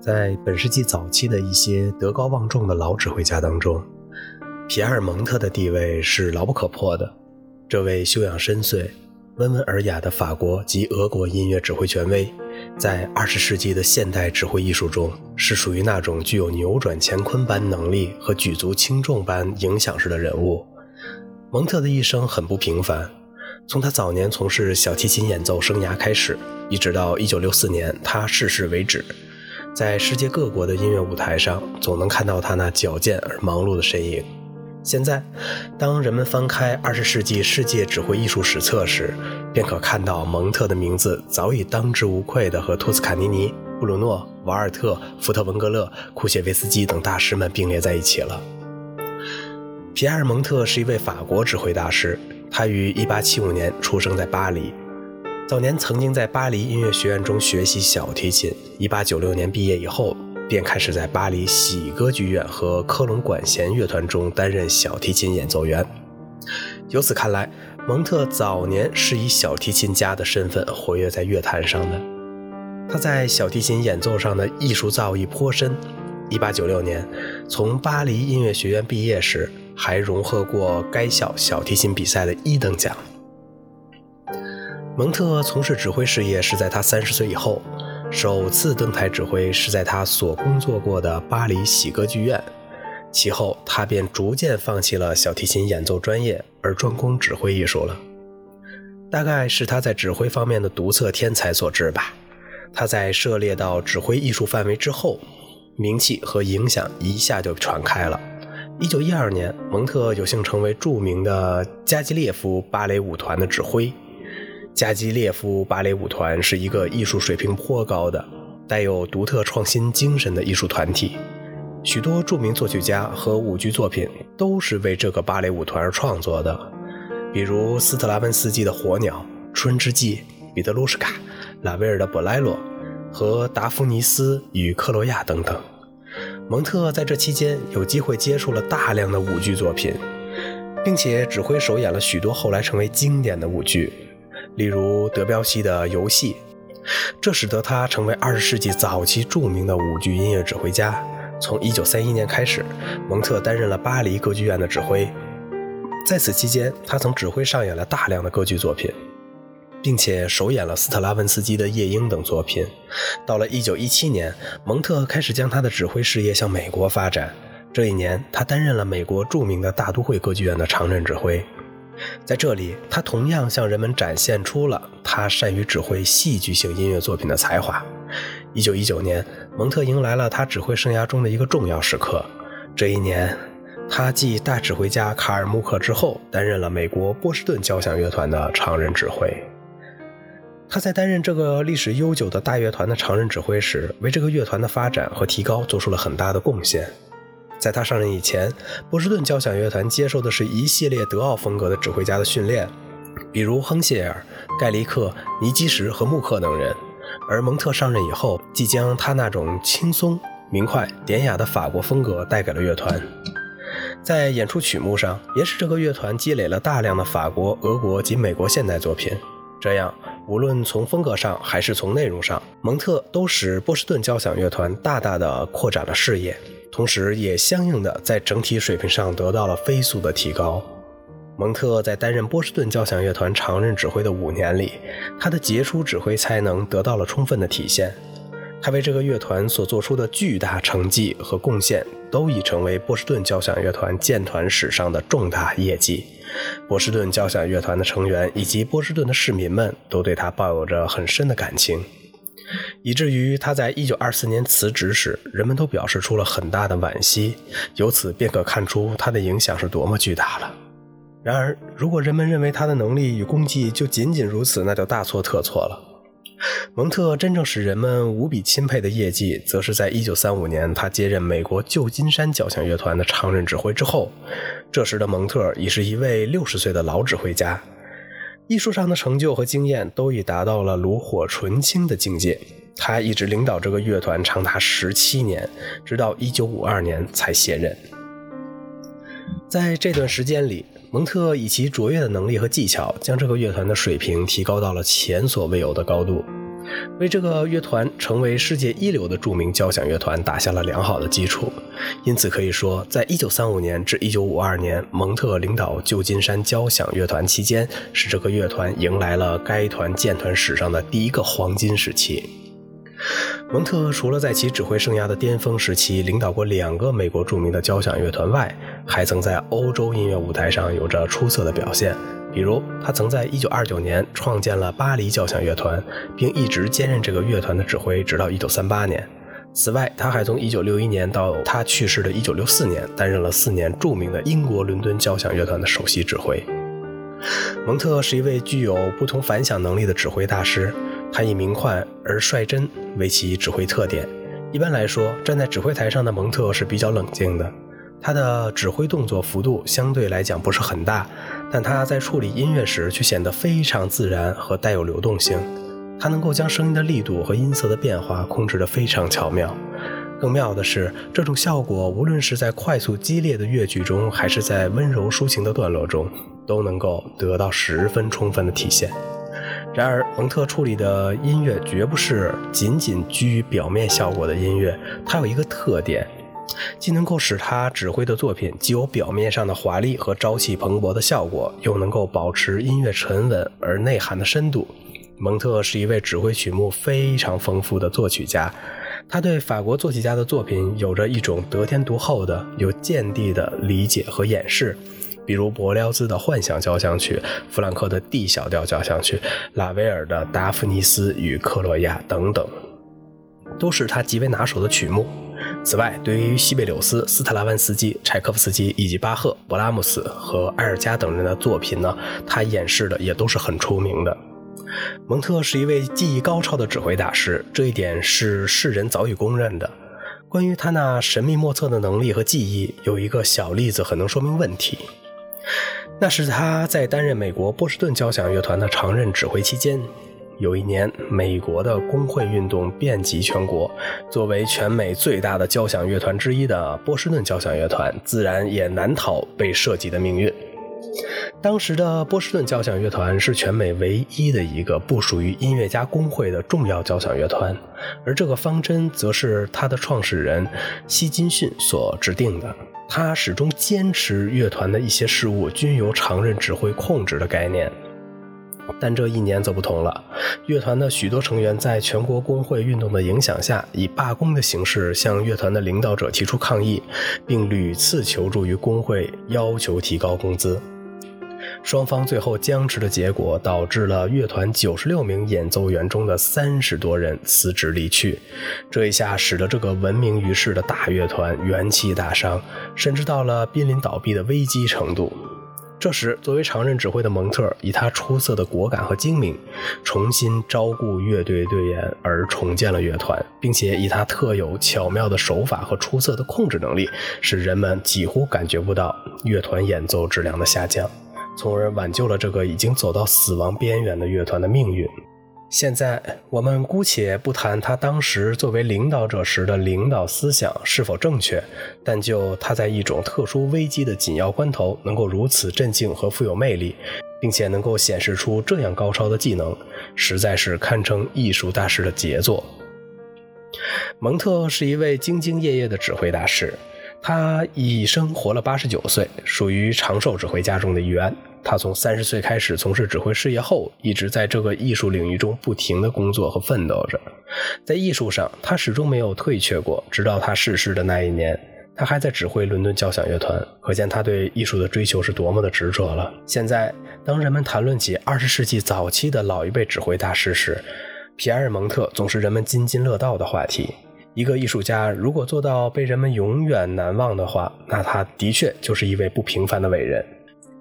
在本世纪早期的一些德高望重的老指挥家当中，皮埃尔·蒙特的地位是牢不可破的。这位修养深邃、温文尔雅的法国及俄国音乐指挥权威，在二十世纪的现代指挥艺术中，是属于那种具有扭转乾坤般能力和举足轻重般影响式的人物。蒙特的一生很不平凡，从他早年从事小提琴演奏生涯开始，一直到1964年他逝世为止，在世界各国的音乐舞台上，总能看到他那矫健而忙碌的身影。现在，当人们翻开二十世纪世界指挥艺术史册时，便可看到蒙特的名字早已当之无愧地和托斯卡尼尼、布鲁诺、瓦尔特、福特文格勒、库谢维斯基等大师们并列在一起了。皮埃尔·蒙特是一位法国指挥大师，他于1875年出生在巴黎，早年曾经在巴黎音乐学院中学习小提琴。1896年毕业以后，便开始在巴黎喜歌剧院和科隆管弦乐团中担任小提琴演奏员。由此看来，蒙特早年是以小提琴家的身份活跃在乐坛上的。他在小提琴演奏上的艺术造诣颇深。1896年从巴黎音乐学院毕业时，还荣获过该校小提琴比赛的一等奖。蒙特从事指挥事业是在他三十岁以后，首次登台指挥是在他所工作过的巴黎喜歌剧院。其后，他便逐渐放弃了小提琴演奏专业，而专攻指挥艺术了。大概是他在指挥方面的独特天才所致吧。他在涉猎到指挥艺术范围之后，名气和影响一下就传开了。一九一二年，蒙特有幸成为著名的加基列夫芭蕾舞团的指挥。加基列夫芭蕾舞团是一个艺术水平颇高的、带有独特创新精神的艺术团体。许多著名作曲家和舞剧作品都是为这个芭蕾舞团而创作的，比如斯特拉文斯基的《火鸟》《春之祭》《彼得鲁什卡》、拉威尔的《布莱罗》和《达芙妮斯与克罗亚》等等。蒙特在这期间有机会接触了大量的舞剧作品，并且指挥首演了许多后来成为经典的舞剧，例如德彪西的《游戏》，这使得他成为二十世纪早期著名的舞剧音乐指挥家。从1931年开始，蒙特担任了巴黎歌剧院的指挥，在此期间，他曾指挥上演了大量的歌剧作品。并且首演了斯特拉文斯基的《夜莺》等作品。到了1917年，蒙特开始将他的指挥事业向美国发展。这一年，他担任了美国著名的大都会歌剧院的常任指挥。在这里，他同样向人们展现出了他善于指挥戏剧性音乐作品的才华。1919年，蒙特迎来了他指挥生涯中的一个重要时刻。这一年，他继大指挥家卡尔穆克之后，担任了美国波士顿交响乐团的常任指挥。他在担任这个历史悠久的大乐团的常任指挥时，为这个乐团的发展和提高做出了很大的贡献。在他上任以前，波士顿交响乐团接受的是一系列德奥风格的指挥家的训练，比如亨谢尔、盖利克、尼基什和穆克等人。而蒙特上任以后，即将他那种轻松、明快、典雅的法国风格带给了乐团。在演出曲目上，也使这个乐团积累了大量的法国、俄国及美国现代作品。这样，无论从风格上还是从内容上，蒙特都使波士顿交响乐团大大的扩展了视野，同时也相应的在整体水平上得到了飞速的提高。蒙特在担任波士顿交响乐团常任指挥的五年里，他的杰出指挥才能得到了充分的体现。他为这个乐团所做出的巨大成绩和贡献，都已成为波士顿交响乐团建团史上的重大业绩。波士顿交响乐团的成员以及波士顿的市民们都对他抱有着很深的感情，以至于他在1924年辞职时，人们都表示出了很大的惋惜。由此便可看出他的影响是多么巨大了。然而，如果人们认为他的能力与功绩就仅仅如此，那就大错特错了。蒙特真正使人们无比钦佩的业绩，则是在1935年他接任美国旧金山交响乐团的常任指挥之后。这时的蒙特已是一位60岁的老指挥家，艺术上的成就和经验都已达到了炉火纯青的境界。他一直领导这个乐团长达17年，直到1952年才卸任。在这段时间里，蒙特以其卓越的能力和技巧，将这个乐团的水平提高到了前所未有的高度。为这个乐团成为世界一流的著名交响乐团打下了良好的基础。因此可以说，在1935年至1952年，蒙特领导旧金山交响乐团期间，使这个乐团迎来了该团建团史上的第一个黄金时期。蒙特除了在其指挥生涯的巅峰时期领导过两个美国著名的交响乐团外，还曾在欧洲音乐舞台上有着出色的表现。比如，他曾在1929年创建了巴黎交响乐团，并一直兼任这个乐团的指挥，直到1938年。此外，他还从1961年到他去世的1964年，担任了四年著名的英国伦敦交响乐团的首席指挥。蒙特是一位具有不同凡响能力的指挥大师，他以明快而率真为其指挥特点。一般来说，站在指挥台上的蒙特是比较冷静的。他的指挥动作幅度相对来讲不是很大，但他在处理音乐时却显得非常自然和带有流动性。他能够将声音的力度和音色的变化控制得非常巧妙。更妙的是，这种效果无论是在快速激烈的乐句中，还是在温柔抒情的段落中，都能够得到十分充分的体现。然而，蒙特处理的音乐绝不是仅仅居于表面效果的音乐，它有一个特点。既能够使他指挥的作品既有表面上的华丽和朝气蓬勃的效果，又能够保持音乐沉稳而内涵的深度。蒙特是一位指挥曲目非常丰富的作曲家，他对法国作曲家的作品有着一种得天独厚的、有见地的理解和演示，比如伯辽兹的幻想交响曲、弗兰克的 D 小调交响曲、拉威尔的达芙妮斯与克洛亚等等，都是他极为拿手的曲目。此外，对于西贝柳斯、斯特拉文斯基、柴可夫斯基以及巴赫、勃拉姆斯和埃尔加等人的作品呢，他演示的也都是很出名的。蒙特是一位技艺高超的指挥大师，这一点是世人早已公认的。关于他那神秘莫测的能力和技艺，有一个小例子很能说明问题。那是他在担任美国波士顿交响乐团的常任指挥期间。有一年，美国的工会运动遍及全国，作为全美最大的交响乐团之一的波士顿交响乐团，自然也难逃被涉及的命运。当时的波士顿交响乐团是全美唯一的一个不属于音乐家工会的重要交响乐团，而这个方针则是他的创始人希金逊所制定的。他始终坚持乐团的一些事务均由常任指挥控制的概念。但这一年则不同了，乐团的许多成员在全国工会运动的影响下，以罢工的形式向乐团的领导者提出抗议，并屡次求助于工会，要求提高工资。双方最后僵持的结果，导致了乐团九十六名演奏员中的三十多人辞职离去。这一下使得这个闻名于世的大乐团元气大伤，甚至到了濒临倒闭的危机程度。这时，作为常任指挥的蒙特，以他出色的果敢和精明，重新招募乐队队员而重建了乐团，并且以他特有巧妙的手法和出色的控制能力，使人们几乎感觉不到乐团演奏质量的下降，从而挽救了这个已经走到死亡边缘的乐团的命运。现在我们姑且不谈他当时作为领导者时的领导思想是否正确，但就他在一种特殊危机的紧要关头能够如此镇静和富有魅力，并且能够显示出这样高超的技能，实在是堪称艺术大师的杰作。蒙特是一位兢兢业业的指挥大师，他一生活了八十九岁，属于长寿指挥家中的一员。他从三十岁开始从事指挥事业后，一直在这个艺术领域中不停的工作和奋斗着。在艺术上，他始终没有退却过。直到他逝世的那一年，他还在指挥伦敦交响乐团，可见他对艺术的追求是多么的执着了。现在，当人们谈论起二十世纪早期的老一辈指挥大师时，皮埃尔·蒙特总是人们津津乐道的话题。一个艺术家如果做到被人们永远难忘的话，那他的确就是一位不平凡的伟人。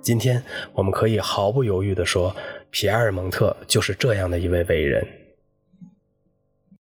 今天我们可以毫不犹豫地说，皮埃尔·蒙特就是这样的一位伟人。